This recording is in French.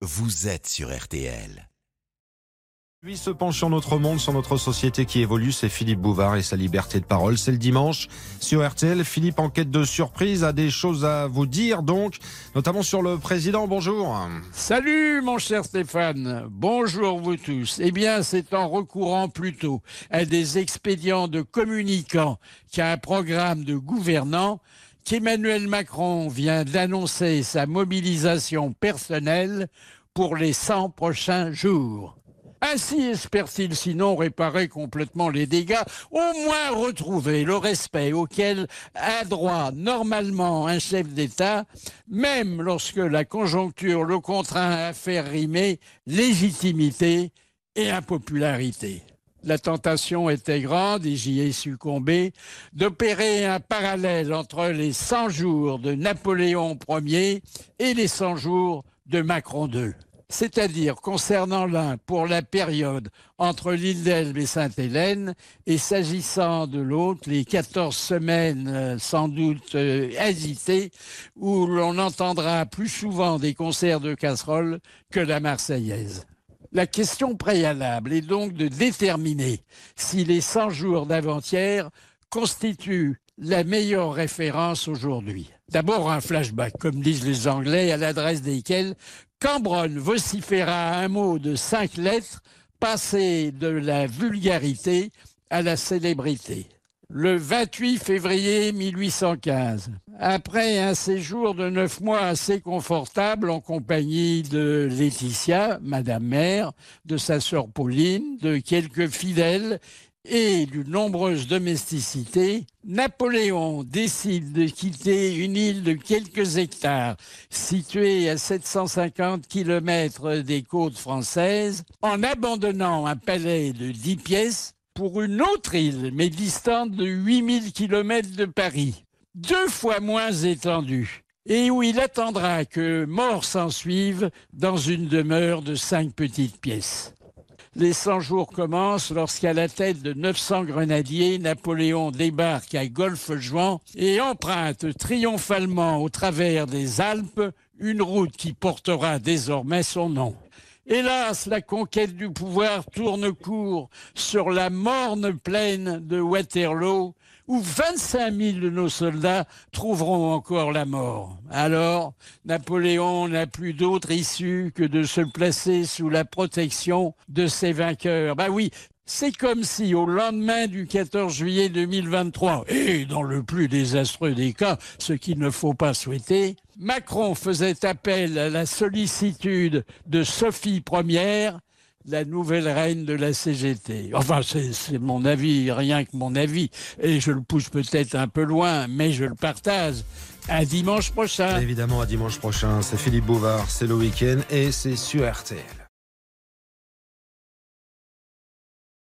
vous êtes sur RTL. Lui se penche sur notre monde, sur notre société qui évolue, c'est Philippe Bouvard et sa liberté de parole. C'est le dimanche sur RTL. Philippe, en quête de surprise, a des choses à vous dire donc, notamment sur le président. Bonjour. Salut mon cher Stéphane, bonjour vous tous. Eh bien, c'est en recourant plutôt à des expédients de communicants qu'à un programme de gouvernants qu'Emmanuel Macron vient d'annoncer sa mobilisation personnelle pour les 100 prochains jours. Ainsi espère-t-il sinon réparer complètement les dégâts, au moins retrouver le respect auquel a droit normalement un chef d'État, même lorsque la conjoncture le contraint à faire rimer légitimité et impopularité. La tentation était grande, et j'y ai succombé, d'opérer un parallèle entre les 100 jours de Napoléon Ier et les 100 jours de Macron II c'est-à-dire concernant l'un pour la période entre l'île d'Elbe et Sainte-Hélène, et s'agissant de l'autre, les 14 semaines euh, sans doute euh, hésitées, où l'on entendra plus souvent des concerts de casseroles que la Marseillaise. La question préalable est donc de déterminer si les 100 jours d'avant-hier constituent la meilleure référence aujourd'hui. D'abord un flashback, comme disent les Anglais, à l'adresse desquels Cambronne vociféra un mot de cinq lettres passé de la vulgarité à la célébrité. Le 28 février 1815, après un séjour de neuf mois assez confortable en compagnie de Laetitia, Madame Mère, de sa sœur Pauline, de quelques fidèles et d'une nombreuse domesticité, Napoléon décide de quitter une île de quelques hectares, située à 750 km des côtes françaises, en abandonnant un palais de 10 pièces pour une autre île, mais distante de 8000 km de Paris, deux fois moins étendue, et où il attendra que mort s'en suive dans une demeure de cinq petites pièces. Les 100 jours commencent lorsqu'à la tête de 900 grenadiers, Napoléon débarque à Golfe-Juan et emprunte triomphalement au travers des Alpes une route qui portera désormais son nom. Hélas, la conquête du pouvoir tourne court sur la morne plaine de Waterloo, où 25 000 de nos soldats trouveront encore la mort. Alors, Napoléon n'a plus d'autre issue que de se placer sous la protection de ses vainqueurs. Bah oui, c'est comme si au lendemain du 14 juillet 2023, et dans le plus désastreux des cas, ce qu'il ne faut pas souhaiter, Macron faisait appel à la sollicitude de Sophie Ière, la nouvelle reine de la CGT. Enfin, c'est mon avis, rien que mon avis. Et je le pousse peut-être un peu loin, mais je le partage. À dimanche prochain. Évidemment, à dimanche prochain. C'est Philippe Bouvard, c'est le week-end et c'est sur RTL.